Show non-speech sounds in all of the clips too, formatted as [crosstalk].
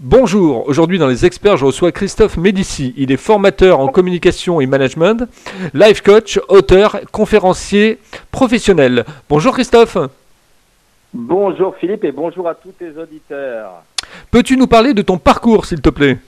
Bonjour, aujourd'hui dans les experts, je reçois Christophe Médici. Il est formateur en communication et management, life coach, auteur, conférencier professionnel. Bonjour Christophe. Bonjour Philippe et bonjour à tous tes auditeurs. Peux-tu nous parler de ton parcours s'il te plaît?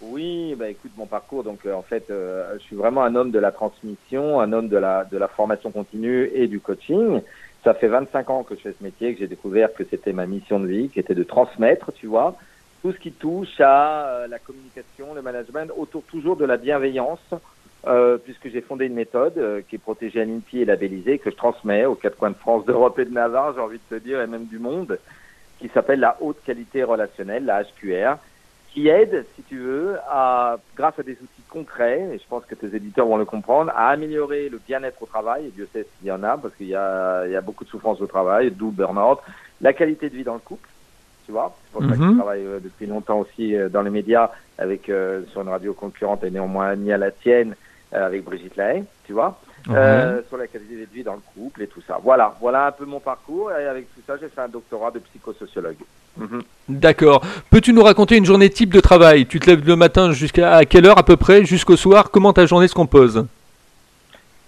Oui, bah écoute mon parcours, donc euh, en fait euh, je suis vraiment un homme de la transmission, un homme de la, de la formation continue et du coaching. Ça fait 25 ans que je fais ce métier, que j'ai découvert que c'était ma mission de vie, qui était de transmettre, tu vois, tout ce qui touche à euh, la communication, le management, autour toujours de la bienveillance, euh, puisque j'ai fondé une méthode euh, qui est protégée à l'INPI et labellisée, que je transmets aux quatre coins de France, d'Europe et de Navarre, j'ai envie de te dire, et même du monde, qui s'appelle la haute qualité relationnelle, la HQR, qui aide, si tu veux, à, grâce à des outils concrets, et je pense que tes éditeurs vont le comprendre, à améliorer le bien-être au travail, et Dieu sait s'il y en a, parce qu'il y a, il y a beaucoup de souffrance au travail, d'où burn-out, la qualité de vie dans le couple, tu vois, c'est pour ça que je Mhm. travaille euh, depuis longtemps aussi euh, dans les médias, avec euh, sur une radio concurrente et néanmoins ni à la tienne, euh, avec Brigitte Lahaye, tu vois, euh, sur la qualité de vie dans le couple et tout ça. Voilà, voilà un peu mon parcours, et avec tout ça, j'ai fait un doctorat de psychosociologue. Mhm. D'accord. Peux-tu nous raconter une journée type de travail? Tu te lèves le matin jusqu'à quelle heure à peu près Jusqu'au soir? Comment ta journée se compose?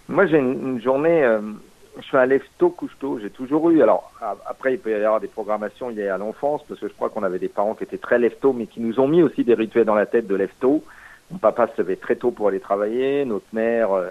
Moi, j'ai une, une journée, euh, je suis un lève-tôt, couche-tôt. J'ai toujours eu. Alors, après, il peut y avoir des programmations liées à l'enfance, parce que je crois qu'on avait des parents qui étaient très lève-tôt, mais qui nous ont mis aussi des rituels dans la tête de lève-tôt. Mon papa se levait très tôt pour aller travailler. Notre mère, euh,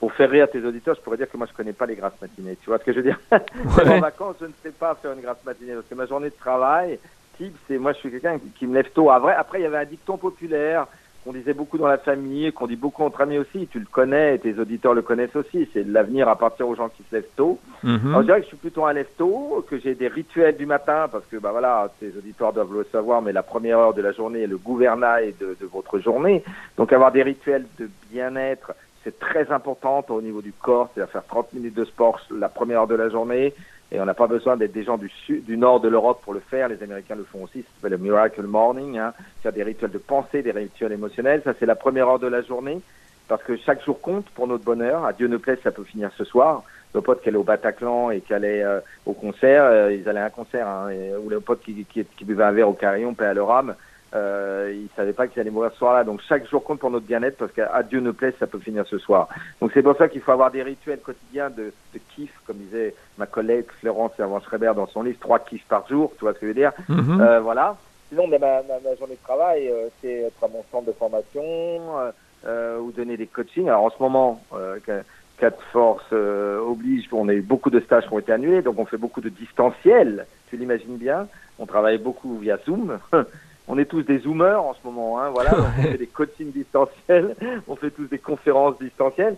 pour faire rire tes auditeurs, je pourrais dire que moi, je connais pas les grasses matinées. Tu vois ce que je veux dire? [laughs] En vacances, je ne sais pas faire une grasse matinée, parce que ma journée de travail, type, c'est moi, je suis quelqu'un qui, qui me lève tôt. Après, après, il y avait un dicton populaire qu'on disait beaucoup dans la famille, qu'on dit beaucoup entre amis aussi. Tu le connais, et tes auditeurs le connaissent aussi. C'est de l'avenir à partir aux gens qui se lèvent tôt. Mhm. Alors, je dirais que je suis plutôt un lève tôt, que j'ai des rituels du matin, parce que bah voilà, tes auditeurs doivent le savoir, mais la première heure de la journée est le gouvernail de, de votre journée. Donc avoir des rituels de bien-être, c'est très important au niveau du corps, c'est-à-dire faire 30 minutes de sport la première heure de la journée. Et on n'a pas besoin d'être des gens du sud, du nord de l'Europe pour le faire. Les Américains le font aussi. Ça s'appelle le Miracle Morning. Hein. Faire des rituels de pensée, des rituels émotionnels. Ça, c'est la première heure de la journée. Parce que chaque jour compte pour notre bonheur. À Dieu ne plaise, ça peut finir ce soir. Le pote qui allait au Bataclan et qui allait euh, au concert, euh, ils allaient à un concert. Hein, ou le pote qui, qui, qui buvait un verre au carillon, paix à leur âme. Euh, ils savaient pas qu'ils allaient mourir ce soir-là. Donc chaque jour compte pour notre bien-être parce qu'à Dieu ne plaise, ça peut finir ce soir. Donc c'est pour ça qu'il faut avoir des rituels quotidiens de, de kiff, comme disait ma collègue Florence Servan-Schreiber dans son livre, trois kiffs par jour, tu vois ce que je veux dire? Mhm. euh, Voilà. Sinon, ben, ma, ma, ma journée de travail, euh, c'est être à mon centre de formation euh, euh, ou donner des coachings. Alors en ce moment, euh, que- cas de force euh, oblige, on a eu beaucoup de stages qui ont été annulés, donc on fait beaucoup de distanciel, tu l'imagines bien? On travaille beaucoup via Zoom. [laughs] On est tous des zoomers en ce moment, hein, voilà. [laughs] On fait des coachings distanciels, on fait tous des conférences distancielles.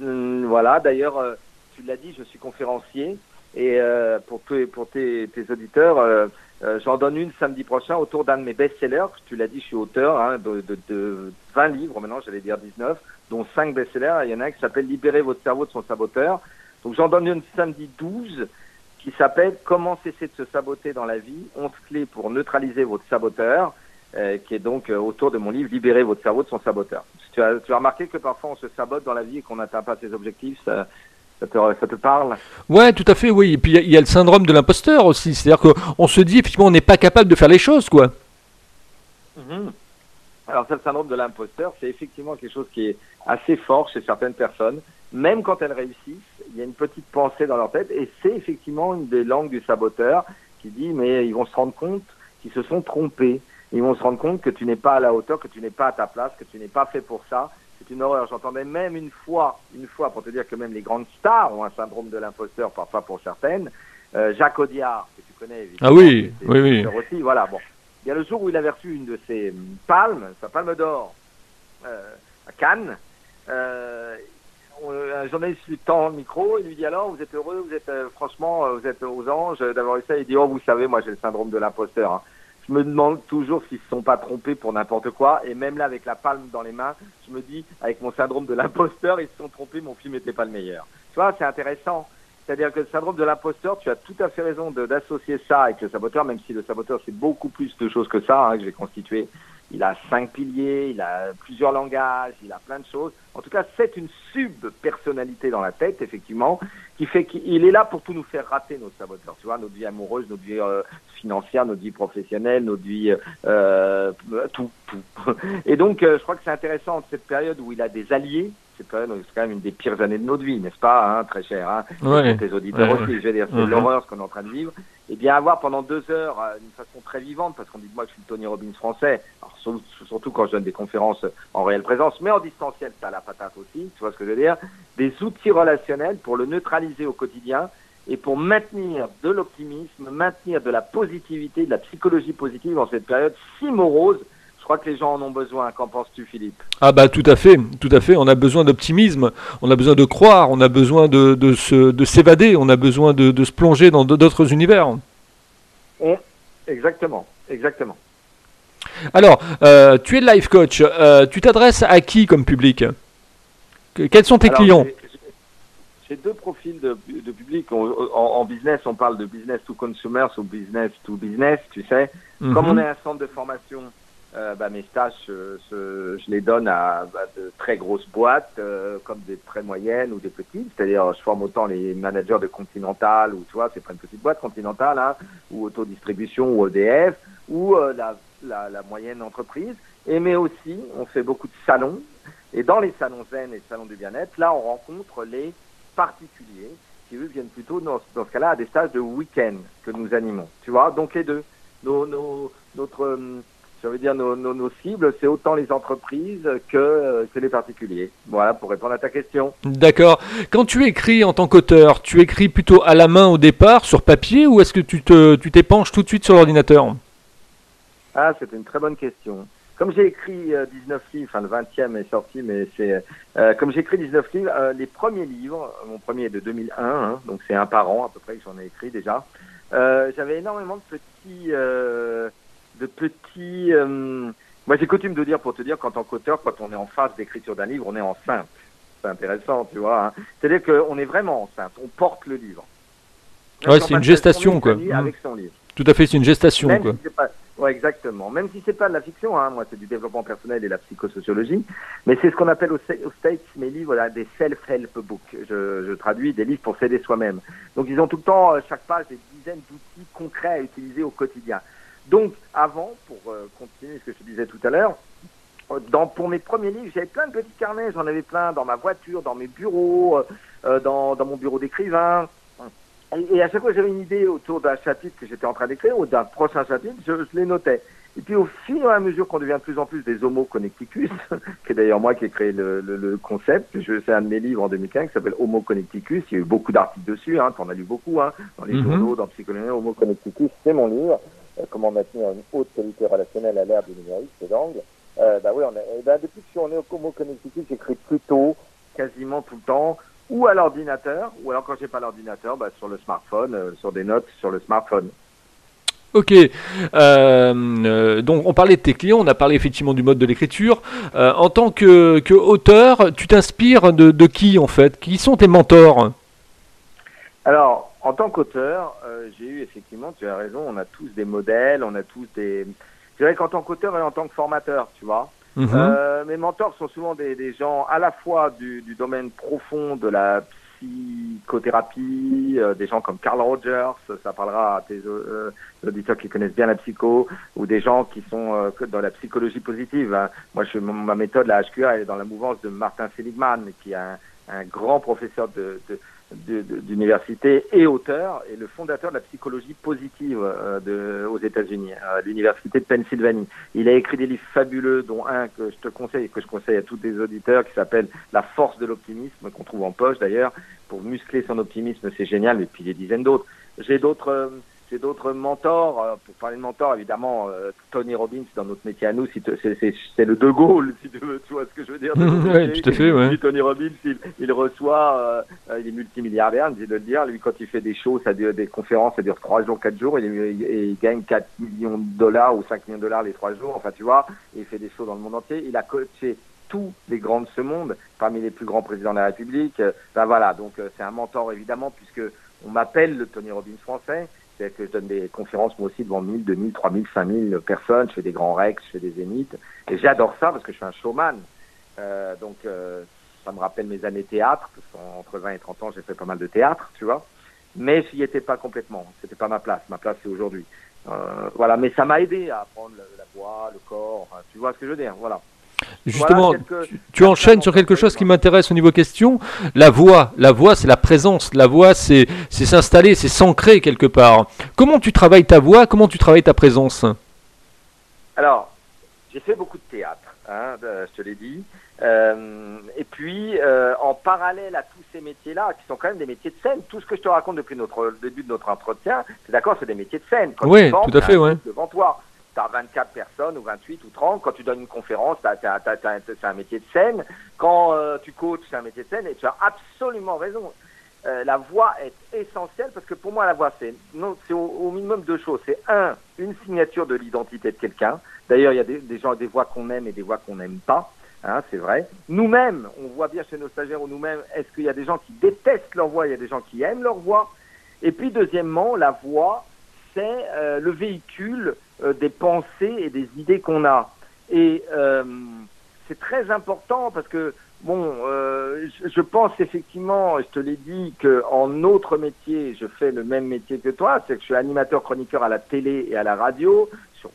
Hum, voilà, d'ailleurs, euh, tu l'as dit, je suis conférencier. Et euh, pour, tes- pour tes, tes auditeurs, euh, euh, j'en donne une samedi prochain autour d'un de mes best-sellers. Tu l'as dit, je suis auteur hein, de, de, de 20 livres maintenant, j'allais dire 19, dont 5 best-sellers. Il y en a un qui s'appelle Libérer votre cerveau de son saboteur. Donc j'en donne une samedi 12 qui s'appelle Comment cesser de se saboter dans la vie 11 clés pour neutraliser votre saboteur, euh, qui est donc euh, autour de mon livre Libérer votre cerveau de son saboteur. Tu as, tu as remarqué que parfois on se sabote dans la vie et qu'on n'atteint pas ses objectifs, ça, ça, te, ça te parle? Ouais, tout à fait, oui. Et puis il y a- il y, a le syndrome de l'imposteur aussi. C'est-à-dire qu'on se dit effectivement on n'est pas capable de faire les choses, quoi. Mhm. Alors, ça, le syndrome de l'imposteur, c'est effectivement quelque chose qui est assez fort chez certaines personnes. Même quand elles réussissent, il y a une petite pensée dans leur tête et c'est effectivement une des langues du saboteur qui dit mais ils vont se rendre compte qu'ils se sont trompés. Ils vont se rendre compte que tu n'es pas à la hauteur, que tu n'es pas à ta place, que tu n'es pas fait pour ça. C'est une horreur. J'entendais même une fois, une fois pour te dire que même les grandes stars ont un syndrome de l'imposteur, parfois pour certaines. Euh, Jacques Audiard, que tu connais évidemment. Ah oui, oui, oui. aussi, voilà, bon. Il y a le jour où il avait reçu une de ses hum, palmes, sa palme d'or, euh, à Cannes. Euh, un journaliste lui tend le micro et lui dit alors, vous êtes heureux, vous êtes euh, franchement, euh, vous êtes aux anges d'avoir eu ça. Il dit, oh, vous savez, moi j'ai le syndrome de l'imposteur. hein. Je me demande toujours s'ils se sont pas trompés pour n'importe quoi. Et même là, avec la palme dans les mains, je me dis, avec mon syndrome de l'imposteur, ils se sont trompés, mon film n'était pas le meilleur. Tu vois, c'est intéressant. C'est-à-dire que le syndrome de l'imposteur, tu as tout à fait raison d'associer ça avec le saboteur, même si le saboteur, c'est beaucoup plus de choses que ça, hein, que j'ai constitué il a cinq piliers, il a plusieurs langages, il a plein de choses. En tout cas, c'est une sub-personnalité dans la tête, effectivement, qui fait qu'il est là pour tout nous faire rater, notre saboteur. Tu vois, notre vie amoureuse, notre vie euh, financière, notre vie professionnelle, notre vie, euh, tout, tout. [laughs] Et donc, euh, je crois que c'est intéressant cette période où il a des alliés. C'est quand même une des pires années de notre vie, n'est-ce pas, hein, très cher. Hein, ouais, tes auditeurs aussi, je veux dire, c'est Mhm. l'horreur ce qu'on est en train de vivre. Et bien avoir pendant deux heures, euh, d'une façon très vivante, parce qu'on dit de moi je suis le Tony Robbins français, alors, surtout, surtout quand je donne des conférences en réelle présence, mais en distanciel, ça la patate aussi, tu vois ce que je veux dire, des outils relationnels pour le neutraliser au quotidien et pour maintenir de l'optimisme, maintenir de la positivité, de la psychologie positive dans cette période si morose. Je crois que les gens en ont besoin. Qu'en penses-tu, Philippe? Ah bah tout à fait, tout à fait. On a besoin d'optimisme, on a besoin de croire, on a besoin de, de se- de s'évader, on a besoin de, de se plonger dans d'autres univers. Exactement, exactement. Alors, euh, tu es life coach, euh, tu t'adresses à qui comme public? Que- Quels sont tes Alors, clients? j'ai- deux profils de, de public. On- en, en business, on parle de business to consumers ou business to business, tu sais. Comme on Mhm. est un centre de formation, euh, bah, mes stages, je les donne à bah, de très grosses boîtes, euh, comme des très moyennes ou des petites. C'est-à-dire, je forme autant les managers de Continental, ou tu vois, c'est pas une petite boîte Continental, hein, ou autodistribution ou EDF, ou euh, la, la, moyenne entreprise. Et mais aussi, on fait beaucoup de salons. Et dans les salons zen et salons du bien-être, là, on rencontre les particuliers qui, eux, viennent plutôt, dans, dans ce cas-là, à des stages de week-end que nous animons. Tu vois, donc les deux. Nos, nos, notre, euh, je veux dire, nos, nos, nos cibles, c'est autant les entreprises que, euh, que les particuliers. Voilà, pour répondre à ta question. D'accord. Quand tu écris en tant qu'auteur, tu écris plutôt à la main au départ, sur papier, ou est-ce que tu te, tu t'épanches tout de suite sur l'ordinateur? Ah, c'est une très bonne question. Comme j'ai écrit euh, 19 livres, enfin le 20e est sorti, mais c'est euh, comme j'ai écrit 19 livres, euh, les premiers livres, mon premier est de 2001, hein, donc c'est un par an à peu près que j'en ai écrit déjà. Euh, J'avais énormément de petits, euh, de petits. euh, moi, j'ai coutume de dire pour te dire qu'en tant qu'auteur, quand on est en phase d'écriture d'un livre, on est enceinte. C'est intéressant, tu vois. Hein. C'est-à-dire qu'on est vraiment enceinte, on porte le livre. Ouais, c'est une gestation, quoi. journée Mm. Avec son livre. Tout à fait, c'est une gestation, Même quoi. si c'est pas, ouais, exactement. Même si c'est pas de la fiction, hein, moi c'est du développement personnel et la psychosociologie, mais c'est ce qu'on appelle au, au States mes livres là, des self-help books. Je, je traduis des livres pour s'aider soi-même. Donc ils ont tout le temps, euh, chaque page, des dizaines d'outils concrets à utiliser au quotidien. Donc avant, pour euh, continuer ce que je disais tout à l'heure, euh, dans, pour mes premiers livres, j'avais plein de petits carnets, j'en avais plein dans ma voiture, dans mes bureaux, euh, dans, dans mon bureau d'écrivain. Et, et à chaque fois que j'avais une idée autour d'un chapitre que j'étais en train d'écrire ou d'un prochain chapitre, je, je les notais. Et puis au fur et à mesure qu'on devient de plus en plus des Homo Connecticus, [laughs] qui est d'ailleurs moi qui ai créé le, le, le concept, fais un de mes livres en 2015 qui s'appelle Homo Connecticus, il y a eu beaucoup d'articles dessus, hein, t'en as lu beaucoup, hein, dans les Mhm. journaux, dans Psychologie, Homo Connecticus, c'est mon livre, comment maintenir une haute qualité relationnelle à l'ère du numérique, c'est d'angle. Euh, bah oui, on a, eh ben, depuis que je suis en Homo Connecticus, j'écris plutôt, quasiment tout le temps, ou à l'ordinateur, ou alors quand j'ai pas l'ordinateur, bah, sur le smartphone, euh, sur des notes sur le smartphone. Ok. Euh, euh, donc, on parlait de tes clients, on a parlé effectivement du mode de l'écriture. Euh, en tant que, que auteur, tu t'inspires de, de qui en fait? Qui sont tes mentors? Alors, en tant qu'auteur, euh, j'ai eu effectivement, tu as raison, on a tous des modèles, on a tous des... Je dirais qu'en tant qu'auteur et en tant que formateur, tu vois, Mhm. Euh, mes mentors sont souvent des, des gens à la fois du, du domaine profond de la psychothérapie, euh, des gens comme Carl Rogers, ça parlera à tes euh, auditeurs qui connaissent bien la psycho, ou des gens qui sont euh, dans la psychologie positive. hein. Moi, je, ma méthode, la HQA, elle est dans la mouvance de Martin Seligman, qui est un, un grand professeur de- de- d'université et auteur, et le fondateur de la psychologie positive euh, de, aux États-Unis, à l'université de Pennsylvanie. Il a écrit des livres fabuleux, dont un que je te conseille que je conseille à tous les auditeurs, qui s'appelle La force de l'optimisme, qu'on trouve en poche d'ailleurs. Pour muscler son optimisme, c'est génial, et puis des dizaines d'autres. J'ai d'autres, euh, j'ai d'autres mentors. euh, Pour parler de mentors, évidemment, euh, Tony Robbins dans notre métier à nous, c'est, c'est, c'est le De Gaulle, si tu veux, tu vois ce que je veux dire. [laughs] métier. tout à fait, ouais. Tony Robbins, il, il reçoit, euh, il est multimilliardaire, il de le dire. Lui, quand il fait des shows, ça dure, des conférences, ça dure trois jours, quatre jours. Il, il, il gagne 4 millions de dollars ou 5 millions de dollars les trois jours. Enfin, tu vois, et il fait des shows dans le monde entier. Il a coaché tous les grands de ce monde, parmi les plus grands présidents de la République. Ben voilà, donc c'est un mentor évidemment, puisque on m'appelle le Tony Robbins français. Que je donne des conférences moi aussi devant 1000, 2000, 3000, 5000 personnes. Je fais des grands rex, je fais des zéniths. Et j'adore ça parce que je suis un showman. Euh, donc, euh, ça me rappelle mes années théâtre, parce qu'entre 20 et 30 ans, j'ai fait pas mal de théâtre, tu vois. Mais j'y étais pas complètement. C'était pas ma place. Ma place, c'est aujourd'hui. Euh, voilà. Mais ça m'a aidé à apprendre la, la voix, le corps. Tu vois ce que je veux dire? Voilà. Justement, Voilà quelques- tu, tu enchaînes sur quelque chose qui m'intéresse au niveau question. La voix, la voix, c'est la présence. La voix, c'est s'installer, c'est s'ancrer quelque part. Comment tu travailles ta voix? Comment tu travailles ta présence? Alors, j'ai fait beaucoup de théâtre, hein, je te l'ai dit. Euh, et puis, euh, en parallèle à tous ces métiers-là, qui sont quand même des métiers de scène, tout ce que je te raconte depuis notre, le début de notre entretien, c'est d'accord, c'est des métiers de scène. Quand Oui, tu tout à fait, ouais. Devant toi, as 24 personnes ou 28 ou 30. Quand tu donnes une conférence, c'est un métier de scène. Quand euh, tu coaches, c'est un métier de scène. Et tu as absolument raison. Euh, la voix est essentielle parce que pour moi, la voix, c'est au, au minimum deux choses. C'est un, une signature de l'identité de quelqu'un. D'ailleurs, il y a des, gens, des voix qu'on aime et des voix qu'on n'aime pas. Hein, c'est vrai. Nous-mêmes, on voit bien chez nos stagiaires ou nous-mêmes, est-ce qu'il y a des gens qui détestent leur voix, il y a des gens qui aiment leur voix? Et puis, deuxièmement, la voix, c'est euh, le véhicule des pensées et des idées qu'on a. Et euh, c'est très important parce que, bon, euh, je, pense effectivement, je te l'ai dit, qu'en autre métier, je fais le même métier que toi, c'est que je suis animateur chroniqueur à la télé et à la radio, sur,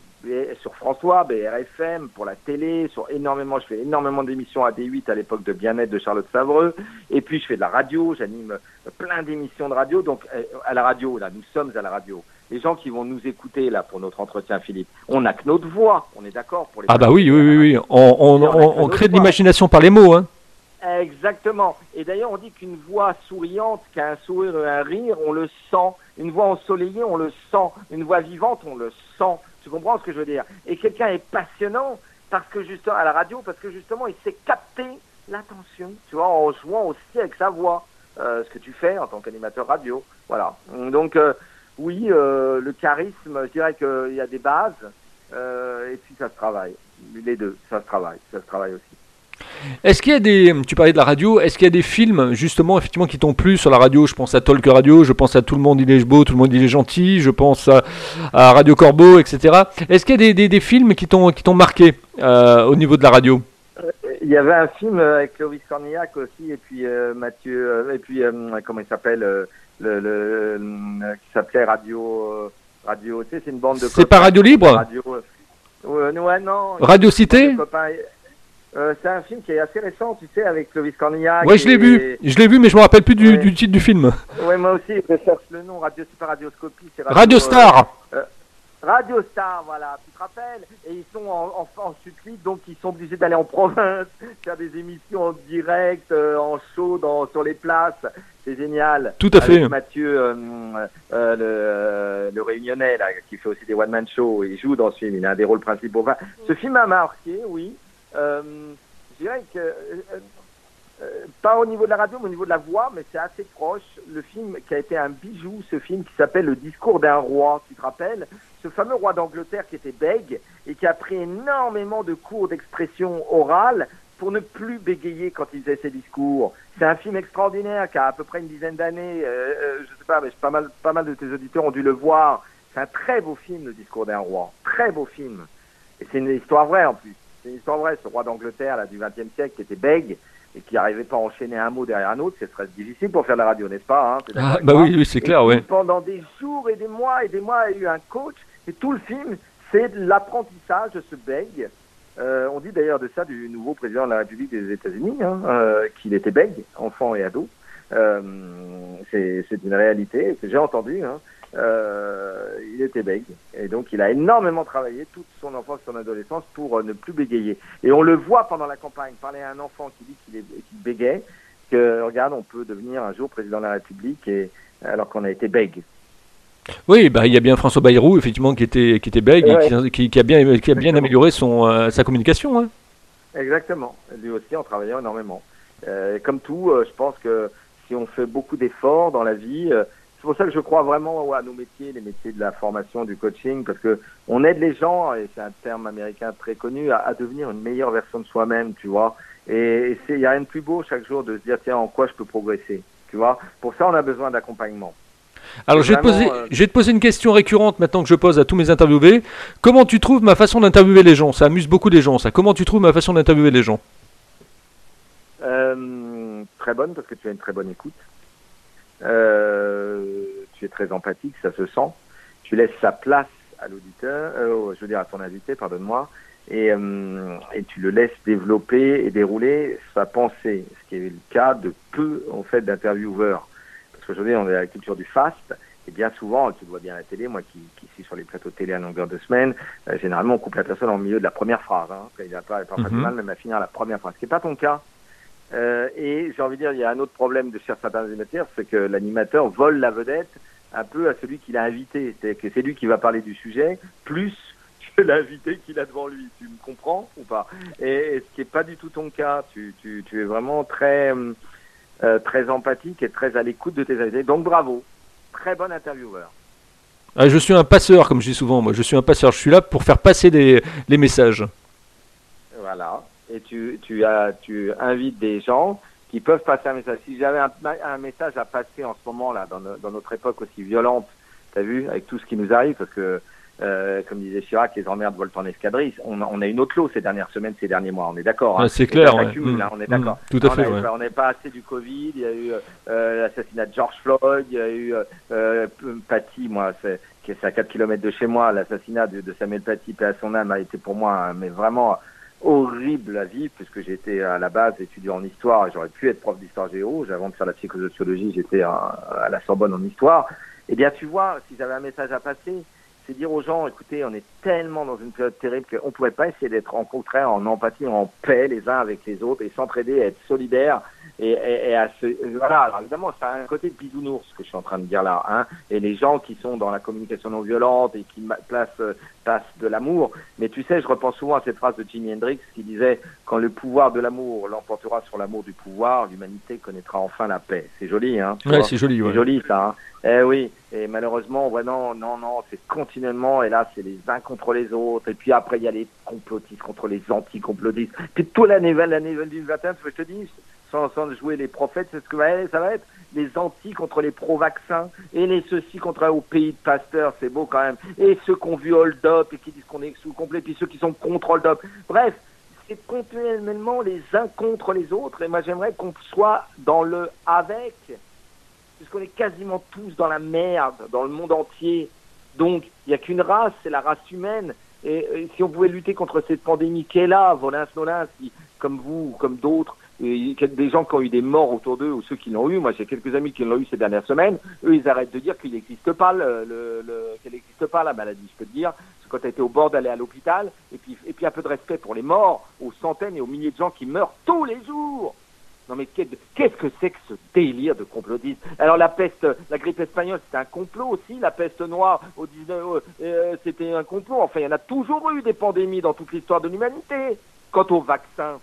sur François, BRFM, pour la télé, sur énormément, je fais énormément d'émissions à D8 à l'époque de Bien-être de Charlotte Savreux, et puis je fais de la radio, j'anime plein d'émissions de radio, donc euh, à la radio, là, nous sommes à la radio. Les gens qui vont nous écouter là pour notre entretien, Philippe, on n'a que notre voix, on est d'accord pour les Ah bah oui, oui, oui, oui. On, crée de l'imagination par les mots. Hein. Exactement. Et d'ailleurs, on dit qu'une voix souriante, qui a un sourire un rire, on le sent. Une voix ensoleillée, on le sent. Une voix vivante, on le sent. Tu comprends ce que je veux dire? Et quelqu'un est passionnant parce que justement à la radio, parce que justement, il sait capter l'attention. Tu vois, en jouant aussi avec sa voix, euh, ce que tu fais en tant qu'animateur radio. Voilà. Donc euh, oui, euh, le charisme, je dirais qu'il y a des bases euh, et puis ça se travaille. Les deux, ça se travaille, ça se travaille aussi. Est-ce qu'il y a des, tu parlais de la radio, est-ce qu'il y a des films justement effectivement qui t'ont plu sur la radio? Je pense à Talk Radio, je pense à Tout le monde il est beau, Tout le monde il est gentil, je pense à, à Radio Corbeau, etc. Est-ce qu'il y a des, des- des films qui t'ont qui t'ont marqué euh, au niveau de la radio? Il y avait un film avec Clovis Cornillac aussi, et puis Mathieu, et puis comment il s'appelle, le, le, le- qui s'appelait Radio, euh, Radio, tu sais, c'est une bande de. C'est pas. Radio Libre Radio, euh, ouais, non. Radio Cité. Euh, c'est un film qui est assez récent, tu sais, avec Clovis Cornillac. Ouais, je l'ai et- vu, je l'ai vu, mais je me rappelle plus du, Ouais. du titre du film. Ouais, moi aussi, je cherche le nom. Radio, c'est pas Radioscopie, c'est Radio Star. Radio Star, voilà, tu te rappelles? Et ils sont en, en, en chute libre, donc ils sont obligés d'aller en province, [laughs] faire des émissions en direct, euh, en show, dans, sur les places. C'est génial. Tout à Avec fait. Mathieu, euh, euh, le, euh, le réunionnais, là, qui fait aussi des one-man shows, il joue dans ce film, il a un des rôles principaux. Enfin, ce film a marqué, oui. Euh, je dirais que, euh, pas au niveau de la radio, mais au niveau de la voix, mais c'est assez proche. Le film qui a été un bijou, ce film qui s'appelle Le discours d'un roi, tu te rappelles Ce fameux roi d'Angleterre qui était bègue et qui a pris énormément de cours d'expression orale pour ne plus bégayer quand il faisait ses discours. C'est un film extraordinaire qui a à peu près une dizaine d'années. Euh, euh, je sais pas, mais pas mal, pas mal de tes auditeurs ont dû le voir. C'est un très beau film, Le discours d'un roi. Très beau film. Et c'est une histoire vraie en plus. C'est une histoire vraie. Ce roi d'Angleterre là, du XXe siècle qui était bègue et qui n'arrivait pas à enchaîner un mot derrière un autre, ce serait difficile pour faire la radio, n'est-ce pas hein Ah, bah oui, oui, c'est clair, ouais. Pendant des jours et des mois et des mois, il y a eu un coach. Et tout le film, c'est l'apprentissage de ce bègue. Euh, on dit d'ailleurs de ça du nouveau président de la République des États-Unis, hein, euh, qu'il était bègue, enfant et ado. Euh, c'est c'est une réalité que j'ai entendu. Hein. Euh, il était bègue. Et donc, il a énormément travaillé toute son enfance, son adolescence pour euh, ne plus bégayer. Et on le voit pendant la campagne, parler à un enfant qui dit qu'il qu'il bégaye, que regarde, on peut devenir un jour président de la République et, alors qu'on a été bègue. Oui, bah, il y a bien François Bayrou, effectivement, qui était, qui était bègue et qui, qui- qui a bien, qui a bien amélioré son, euh, sa communication. hein. Exactement. Lui aussi en travaillant énormément. Comme tout, je pense que si on fait beaucoup d'efforts dans la vie, c'est pour ça que je crois vraiment à nos métiers, les métiers de la formation, du coaching, parce que on aide les gens, et c'est un terme américain très connu, à, à devenir une meilleure version de soi-même, tu vois. Et, il y a rien de plus beau chaque jour de se dire tiens en quoi je peux progresser, tu vois. Pour ça, on a besoin d'accompagnement. Alors, je vais, te poser, je vais te poser une question récurrente maintenant que je pose à tous mes interviewés. Comment tu trouves ma façon d'interviewer les gens? Ça amuse beaucoup les gens, ça. Comment tu trouves ma façon d'interviewer les gens? Très bonne, parce que tu as une très bonne écoute. Tu es très empathique, ça se sent. Tu laisses sa place à l'auditeur, je veux dire à ton invité, pardonne-moi et, euh, et, tu le laisses développer et dérouler sa pensée, ce qui est le cas de peu en fait d'intervieweurs. Parce qu'aujourd'hui on est à la culture du fast, et bien souvent, tu vois bien à la télé, moi qui, qui suis sur les plateaux de télé à longueur de semaine, euh, généralement on coupe la personne au milieu de la première phrase. Hein, il n'a pas, pas mm mal même à finir la première phrase, ce qui n'est pas ton cas. Euh, et j'ai envie de dire, il y a un autre problème de certains animateurs, c'est que l'animateur vole la vedette un peu à celui qu'il a invité. C'est que c'est lui qui va parler du sujet, plus l'invité qu'il a devant lui. Tu me comprends ou pas? Et, ce qui n'est pas du tout ton cas. Tu, tu, tu es vraiment très, euh, très empathique et très à l'écoute de tes invités. Donc bravo. Très bon intervieweur. Ah, je suis un passeur, comme je dis souvent. Moi, je suis un passeur. Je suis là pour faire passer des, les messages. Voilà. Et tu, tu, as, tu invites des gens qui peuvent passer un message. Si j'avais un, un, message à passer en ce moment là, dans, dans notre époque aussi violente, tu as vu, avec tout ce qui nous arrive, parce que euh, comme disait Chirac, les emmerdes volent en escadrille. On, on, a une autre lot ces dernières semaines, ces derniers mois. On est d'accord. Hein. c'est clair. Ouais. Mmh. Hein, on est d'accord. Mmh. tout à fait. On n'est pas assez du Covid. Il y a eu euh, l'assassinat de George Floyd. Il y a eu euh, Paty, moi, c'est qui est à 4 km de chez moi. L'assassinat de, de, Samuel Paty, paix à son âme, a été pour moi, mais vraiment horrible à vivre puisque j'étais à la base étudiant en histoire et j'aurais pu être prof d'histoire géo. Avant de faire la psychosociologie, j'étais à, la Sorbonne en histoire. Eh bien, tu vois, si j'avais un message à passer, c'est dire aux gens, écoutez, on est tellement dans une période terrible qu'on ne pourrait pas essayer d'être en contraire, en empathie, en paix les uns avec les autres et s'entraider, être solidaires et, et, et, à se, voilà. Alors évidemment, ça a un côté de bisounours ce que je suis en train de dire là, hein. Et les gens qui sont dans la communication non violente et qui placent, passent de l'amour. Mais tu sais, je repense souvent à cette phrase de Jimi Hendrix qui disait quand le pouvoir de l'amour l'emportera sur l'amour du pouvoir, l'humanité connaîtra enfin la paix. C'est joli, hein. Ouais, c'est joli. Ouais. C'est joli ça. Hein. Eh oui. Et malheureusement, ouais, non, non, non, c'est continuellement. Et là, c'est les uns contre les autres. Et puis après, il y a les complotistes contre les anti-complotistes. Puis toute l'année, l'année 2021, je te dis, sans, jouer les prophètes, c'est ce que ça va être les anti contre les pro-vaccins et les ceux-ci contre au pays de Pasteur, c'est beau quand même. Et ceux qui ont vu Hold Up et qui disent qu'on est sous complet, puis ceux qui sont contre Hold Up. Bref, c'est continuellement les uns contre les autres. Et moi, j'aimerais qu'on soit dans le avec, puisqu'on est quasiment tous dans la merde, dans le monde entier. Donc, il n'y a qu'une race, c'est la race humaine. Et, si on pouvait lutter contre cette pandémie qui est là, Volins Nolins, comme vous, comme d'autres, des gens qui ont eu des morts autour d'eux ou ceux qui l'ont eu. Moi, j'ai quelques amis qui l'ont eu ces dernières semaines. Eux, ils arrêtent de dire qu'il n'existe pas le, le, le qu'elle n'existe pas la maladie. Je peux te dire, quand tu été au bord d'aller à l'hôpital. Et puis, et puis un peu de respect pour les morts, aux centaines et aux milliers de gens qui meurent tous les jours. Non mais qu'est-ce que c'est que ce délire de complotisme Alors la peste, la grippe espagnole, c'était un complot aussi. La peste noire au 19, euh, c'était un complot. Enfin, il y en a toujours eu des pandémies dans toute l'histoire de l'humanité. Quant au vaccin,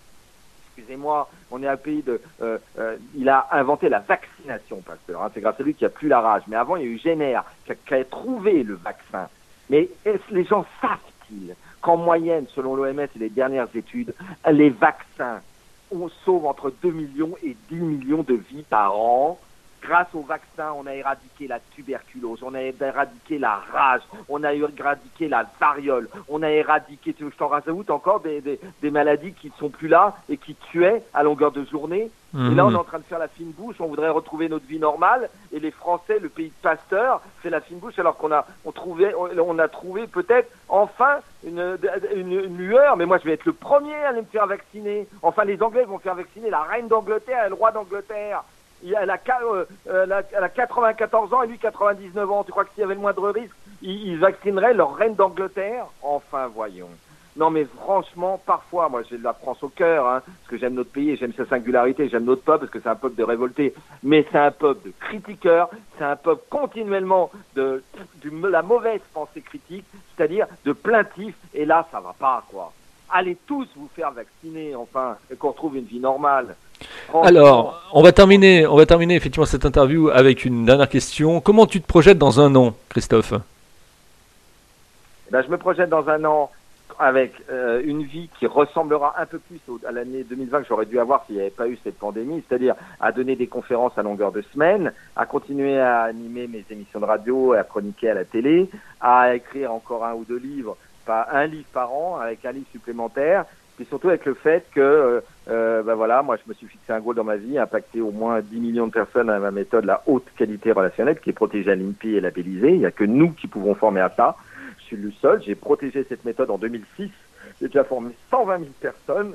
excusez-moi, on est un pays de. Euh, euh, il a inventé la vaccination, Pasteur. Hein, c'est grâce à lui qu'il n'y a plus la rage. Mais avant, il y a eu Jenner qui a trouvé le vaccin. Mais les gens savent-ils qu'en moyenne, selon l'OMS et les dernières études, les vaccins on sauve entre 2 millions et 10 millions de vies par an Grâce au vaccin, on a éradiqué la tuberculose, on a éradiqué la rage, on a éradiqué la variole, on a éradiqué, je t'en rajoute encore, des, des, des, maladies qui ne sont plus là et qui tuaient à longueur de journée. Et là, on est en train de faire la fine bouche, on voudrait retrouver notre vie normale. Et les Français, le pays de Pasteur, fait la fine bouche alors qu'on a, on trouvait, on, a trouvé peut-être enfin une, une, une, lueur. Mais moi, je vais être le premier à aller me faire vacciner. Enfin, les Anglais vont faire vacciner la reine d'Angleterre et le roi d'Angleterre elle a, euh, elle a 94 ans et lui 99 ans. Tu crois que s'il y avait le moindre risque, ils, vaccineraient leur reine d'Angleterre? Enfin, voyons. Non, mais franchement, parfois, moi, j'ai de la France au cœur, hein, parce que j'aime notre pays, j'aime sa singularité, j'aime notre peuple, parce que c'est un peuple de révoltés, mais c'est un peuple de critiqueurs, c'est un peuple continuellement de, la mauvaise pensée critique, c'est-à-dire de plaintifs, et là, ça va pas, quoi. Allez tous vous faire vacciner, enfin, et qu'on retrouve une vie normale. Alors, on va terminer, on va terminer effectivement cette interview avec une dernière question. Comment tu te projettes dans un an, Christophe? Ben, Je me projette dans un an avec euh, une vie qui ressemblera un peu plus à l'année 2020 que j'aurais dû avoir s'il n'y avait pas eu cette pandémie, c'est-à-dire à donner des conférences à longueur de semaine, à continuer à animer mes émissions de radio, à chroniquer à la télé, à écrire encore un ou deux livres, pas un livre par an, avec un livre supplémentaire, puis surtout avec le fait que, euh, euh ben voilà, moi je me suis fixé un goal dans ma vie, impacter au moins 10 millions de personnes à ma méthode, la haute qualité relationnelle, qui est protégée à l'INPI et labellisée. Il n'y a que nous qui pouvons former à ça. Je suis le seul. J'ai protégé cette méthode en 2006. J'ai déjà formé 120 000 personnes.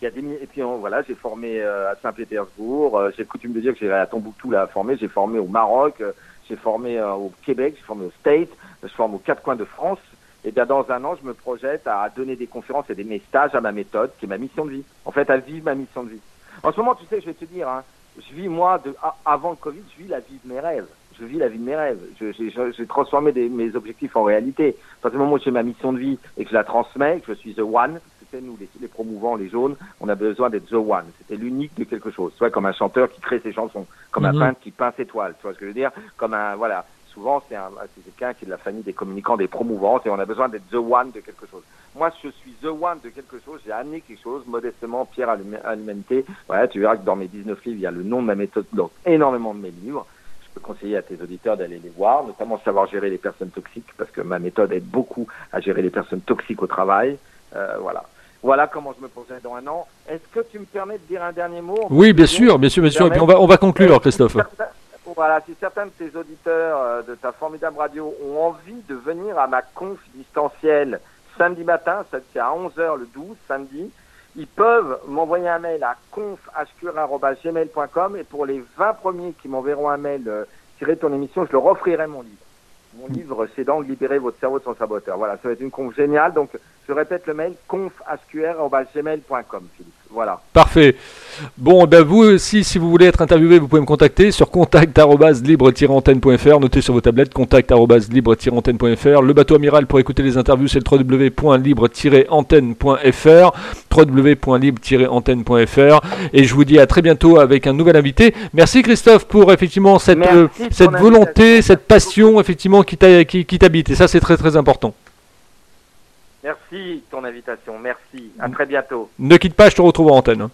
Il y a des, et puis voilà, j'ai formé euh, à Saint-Pétersbourg. Euh, j'ai coutume de dire que j'ai à Tombouctou là formé. J'ai formé au Maroc. j'ai formé au Québec. J'ai formé au States. Je forme aux quatre coins de France. Et bien dans un an, je me projette à donner des conférences et des mes stages à ma méthode, qui est ma mission de vie. En fait, à vivre ma mission de vie. En ce moment, tu sais, je vais te dire, hein, je vis moi, de, avant le Covid, je vis la vie de mes rêves. Je vis la vie de mes rêves. J'ai transformé des, mes objectifs en réalité. À partir du moment où j'ai ma mission de vie et que je la transmets, que je suis the one, c'est nous, les, les promouvants, les jaunes, on a besoin d'être the one. C'était l'unique de quelque chose. Soit comme un chanteur qui crée ses chansons, comme un mhm. peintre qui peint ses toiles. Tu vois ce que je veux dire? Comme un, voilà souvent c'est quelqu'un qui est de la famille des communicants, des promouvantes, et on a besoin d'être the one de quelque chose. Moi, je suis the one de quelque chose, j'ai amené quelque chose, modestement, Pierre à l'humanité. Voilà, tu verras que dans mes 19 livres, il y a le nom de ma méthode, donc énormément de mes livres. Je peux conseiller à tes auditeurs d'aller les voir, notamment savoir gérer les personnes toxiques, parce que ma méthode aide beaucoup à gérer les personnes toxiques au travail. Euh, voilà. Voilà comment je me posais dans un an. Est-ce que tu me permets de dire un dernier mot? Oui, bien sûr, bien sûr, bien sûr. Et puis on va, on va conclure, Christophe. [laughs] Voilà, si certains de tes auditeurs euh, de ta formidable radio ont envie de venir à ma conf distancielle samedi matin, c'est à 11h le 12, samedi, ils peuvent m'envoyer un mail à confhqr.gmail.com et pour les 20 premiers qui m'enverront un mail euh, tiré de ton émission, je leur offrirai mon livre. Mon livre, c'est donc Libérer votre cerveau de son saboteur. Voilà, ça va être une conf géniale. Donc, je répète le mail confhqr.gmail.com, Philippe. Voilà. Parfait. Bon, ben vous aussi, si vous voulez être interviewé, vous pouvez me contacter sur contact-libre-antenne.fr. Notez sur vos tablettes contact-libre-antenne.fr. Le bateau amiral pour écouter les interviews, c'est le www.libre-antenne.fr. www.libre-antenne.fr. Et je vous dis à très bientôt avec un nouvel invité. Merci Christophe pour effectivement cette, euh, cette volonté, cette passion effectivement qui t'habite. Et ça, c'est très très important. Merci ton invitation, merci. À très bientôt. Ne quitte pas, je te retrouve en antenne. Hein.